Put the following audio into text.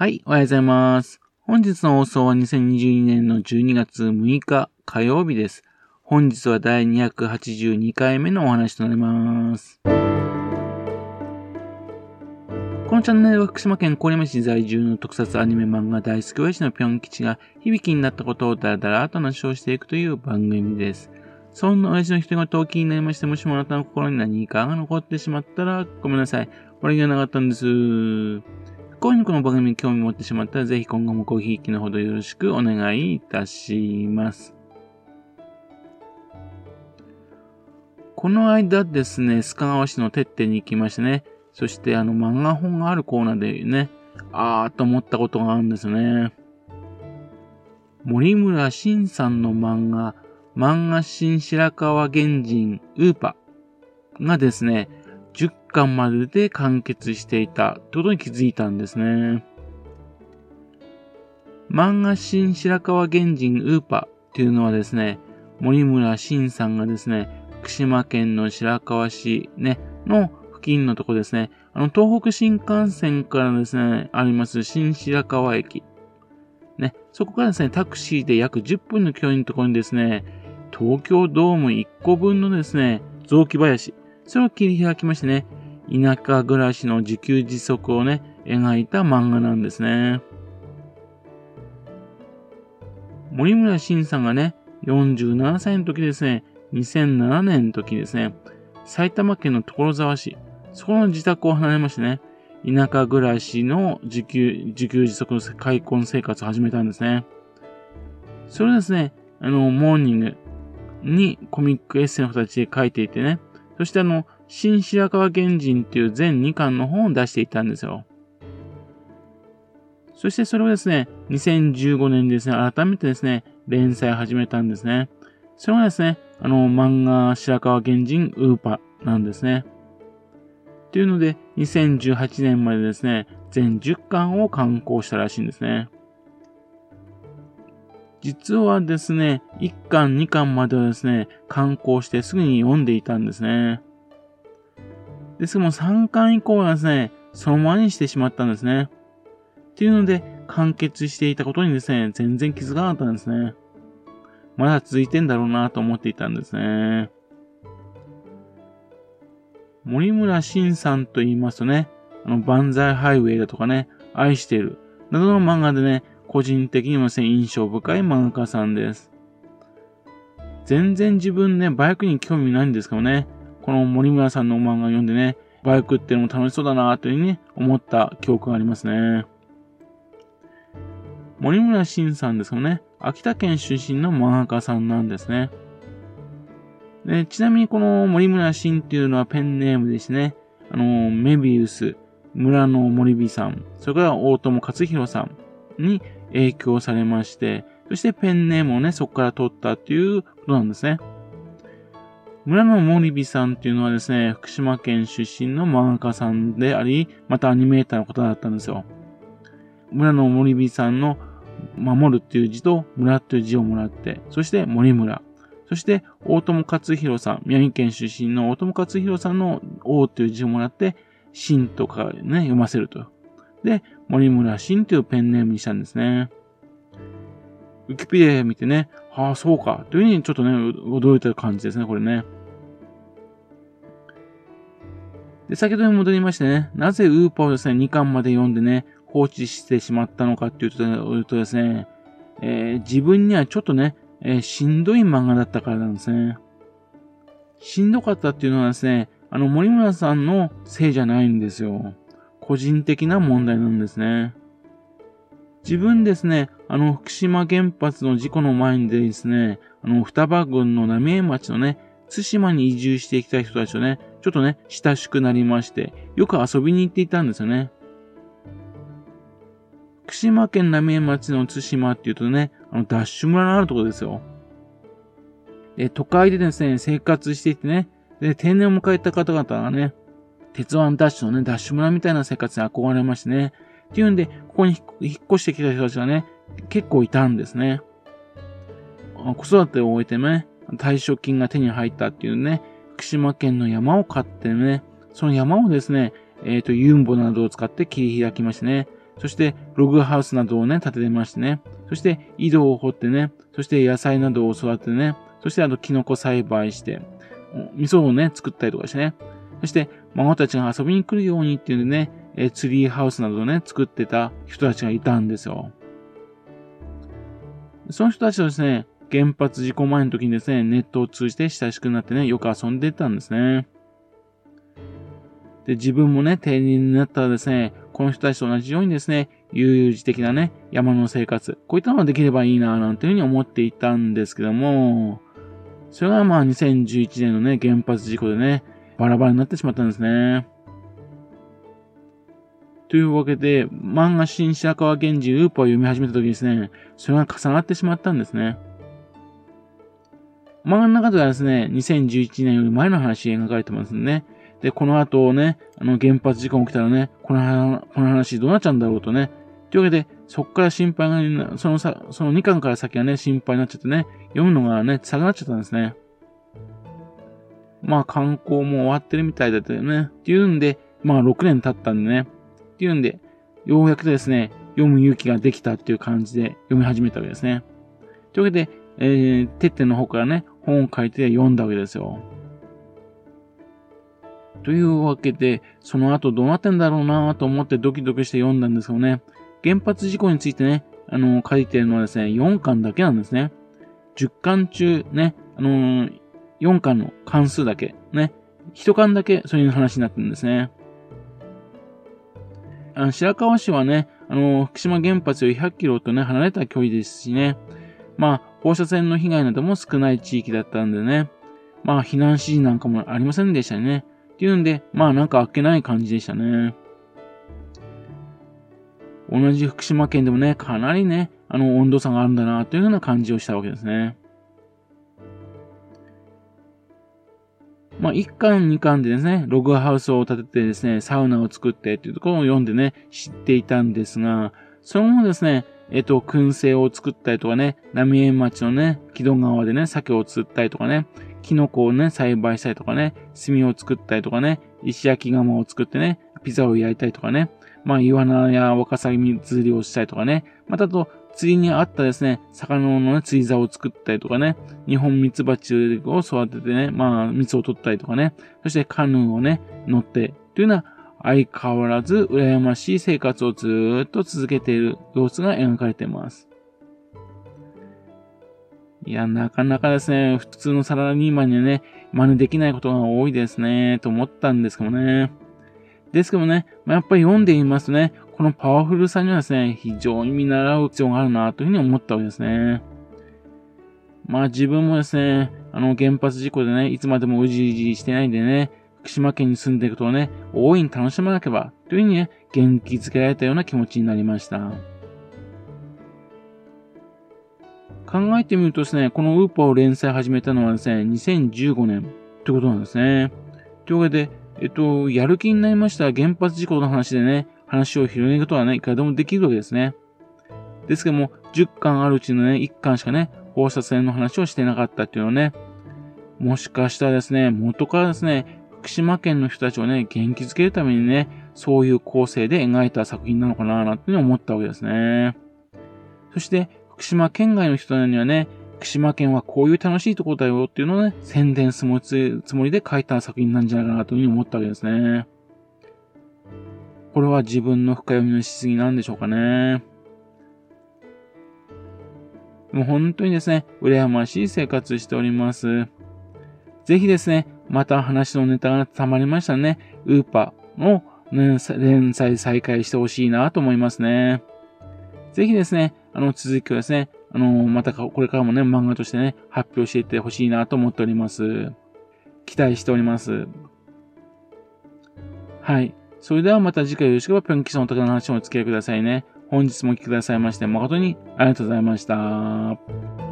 はい、おはようございます。本日の放送は2022年の12月6日火曜日です。本日は第282回目のお話となります。このチャンネルは福島県郡山市在住の特撮アニメ漫画大好き親父のぴょん吉が響きになったことをだらだらと話をしていくという番組です。そんな親父の人が気になりまして、もしもあなたの心に何かが残ってしまったらごめんなさい。俺がなかったんです。こういうこの番組に興味持ってしまったら、ぜひ今後もごひいきのほどよろしくお願いいたします。この間ですね、須賀川市のてってに行きましてね、そしてあの漫画本があるコーナーでね、あーと思ったことがあるんですね。森村新さんの漫画、漫画新白川原人ウーパがですね、10巻までで完結していたってことに気づいたんですね。漫画新白川原人ウーパっていうのはですね、森村新さんがですね、福島県の白河市ね、の付近のとこですね、あの、東北新幹線からですね、あります新白河駅。ね、そこからですね、タクシーで約10分の距離のところにですね、東京ドーム1個分のですね、雑木林。それを切り開きましてね、田舎暮らしの自給自足をね、描いた漫画なんですね。森村新さんがね、47歳の時ですね、2007年の時ですね、埼玉県の所沢市、そこの自宅を離れましてね、田舎暮らしの自給、自給自足の開墾生活を始めたんですね。それですね、あの、モーニングにコミックエッセイの形で書いていてね、そしてあの、新白川原人っていう全2巻の本を出していたんですよ。そしてそれをですね、2015年にですね、改めてですね、連載始めたんですね。それがですね、あの、漫画白川原人ウーパなんですね。というので、2018年までですね、全10巻を刊行したらしいんですね。実はですね、1巻、2巻まではですね、刊行してすぐに読んでいたんですね。ですがも3巻以降はですね、そのままにしてしまったんですね。っていうので、完結していたことにですね、全然気づかなかったんですね。まだ続いてんだろうなと思っていたんですね。森村新さんと言いますとね、あの、万歳ハイウェイだとかね、愛してる、などの漫画でね、個人的にもですね、印象深い漫画家さんです。全然自分ね、バイクに興味ないんですけどね、この森村さんの漫画読んでね、バイクってのも楽しそうだなというふうに思った記憶がありますね。森村新さんですよね、秋田県出身の漫画家さんなんですね。でちなみにこの森村新っていうのはペンネームですね。あの、メビウス、村の森美さん、それから大友克弘さんに影響されまして、そしてペンネームをね、そこから取ったっていうことなんですね。村野森美さんっていうのはですね、福島県出身の漫画家さんであり、またアニメーターの方だったんですよ。村野森美さんの守るっていう字と村っていう字をもらって、そして森村。そして大友克弘さん、宮城県出身の大友克弘さんの王っていう字をもらって、新とかね、読ませると。で、森村新というペンネームにしたんですね。ウキペデア見てね、ああ、そうか。というふうにちょっとね、驚いた感じですね、これね。で、先ほどに戻りましてね、なぜウーパーをですね、2巻まで読んでね、放置してしまったのかっていうとですね、えー、自分にはちょっとね、えー、しんどい漫画だったからなんですね。しんどかったっていうのはですね、あの、森村さんのせいじゃないんですよ。個人的な問題なんですね。自分ですね、あの、福島原発の事故の前にですね、あの、双葉郡の浪江町のね、津島に移住してきた人たちとね、ちょっとね、親しくなりまして、よく遊びに行っていたんですよね。福島県浪江町の津島っていうとね、あの、ダッシュ村のあるところですよ。で、都会でですね、生活していてね、で、定年を迎えた方々がね、鉄腕ダッシュのね、ダッシュ村みたいな生活に憧れましてね、っていうんで、ここに引っ越してきた人たちがね、結構いたんですね。子育てを終えてね、退職金が手に入ったっていうね、福島県の山を買ってね、その山をですね、えっ、ー、と、ユンボなどを使って切り開きましてね、そしてログハウスなどをね、建ててましてね、そして井戸を掘ってね、そして野菜などを育ててね、そしてあとキノコ栽培して、味噌をね、作ったりとかしてね、そして孫たちが遊びに来るようにっていうんでね、えツリーハウスなどをね、作ってた人たちがいたんですよ。その人たちとですね、原発事故前の時にですね、ネットを通じて親しくなってね、よく遊んでたんですね。で、自分もね、定年になったらですね、この人たちと同じようにですね、悠々自適なね、山の生活、こういったのができればいいな、なんていうふうに思っていたんですけども、それがまあ2011年のね、原発事故でね、バラバラになってしまったんですね。というわけで、漫画新白川源氏ウーパーを読み始めた時ですね、それが重なってしまったんですね。漫画の中ではですね、2011年より前の話描かれてますね。で、この後ね、あの原発事故が起きたらね、このこの話どうなっちゃうんだろうとね。というわけで、そこから心配が、そのさ、その2巻から先はね、心配になっちゃってね、読むのがね、下がっちゃったんですね。まあ、観光も終わってるみたいだったよね。っていうんで、まあ、6年経ったんでね。っていうんで、ようやくですね、読む勇気ができたっていう感じで読み始めたわけですね。というわけで、えー、てっての方からね、本を書いて読んだわけですよ。というわけで、その後どうなってんだろうなと思ってドキドキして読んだんですけどね、原発事故についてね、あの、書いてるのはですね、4巻だけなんですね。10巻中ね、あのー、4巻の関数だけ、ね、1巻だけそういう話になってるんですね。あの白河市はね、あの、福島原発より100キロとね、離れた距離ですしね、まあ、放射線の被害なども少ない地域だったんでね、まあ、避難指示なんかもありませんでしたね。っていうんで、まあなんかあっけない感じでしたね。同じ福島県でもね、かなりね、あの温度差があるんだなというような感じをしたわけですね。まあ、1巻、2巻でですね、ログハウスを建ててですね、サウナを作ってっていうところを読んでね、知っていたんですが、その後ですね、えっと、燻製を作ったりとかね、浪江町のね、木戸川でね、酒を釣ったりとかね、キノコをね、栽培したりとかね、炭を作ったりとかね、石焼き窯を作ってね、ピザを焼いたりとかね、まあ、イワナやワカサギ釣りをしたりとかね、またと、釣りにあったですね、魚のね、釣り竿を作ったりとかね、日本ミツバチを育ててね、まあ、蜜を取ったりとかね、そしてカヌーをね、乗って、というような、相変わらず羨ましい生活をずっと続けている様子が描かれています。いや、なかなかですね、普通のサラリーマンにはね、真似できないことが多いですね、と思ったんですけどね。ですけどね、まあ、やっぱり読んでいますとね、このパワフルさにはですね、非常に見習う必要があるな、というふうに思ったわけですね。まあ自分もですね、あの原発事故でね、いつまでもうじうじしてないんでね、福島県に住んでいくとね、大いに楽しまなければ、というふうにね、元気づけられたような気持ちになりました。考えてみるとですね、このウーパーを連載始めたのはですね、2015年ってことなんですね。というわけで、えっと、やる気になりました原発事故の話でね、話を広げることはね、いくらでもできるわけですね。ですけども、10巻あるうちのね、1巻しかね、放射線の話をしてなかったっていうのはね、もしかしたらですね、元からですね、福島県の人たちをね、元気づけるためにね、そういう構成で描いた作品なのかな、なんて思ったわけですね。そして、福島県外の人にはね、福島県はこういう楽しいところだよっていうのをね、宣伝するつもりで書いた作品なんじゃないかなというふうに思ったわけですね。これは自分の深読みのしすぎなんでしょうかね。もう本当にですね、羨ましい生活しております。ぜひですね、また話のネタが溜まりましたね、ウーパーの連載再開してほしいなと思いますね。ぜひですね、あの、続きをですね、あの、またこれからもね、漫画としてね、発表していってほしいなと思っております。期待しております。はい。それではまた次回よろしければ、ぴょんきさんお宝の話もお付き合いくださいね。本日もお聴きくださいまして、誠にありがとうございました。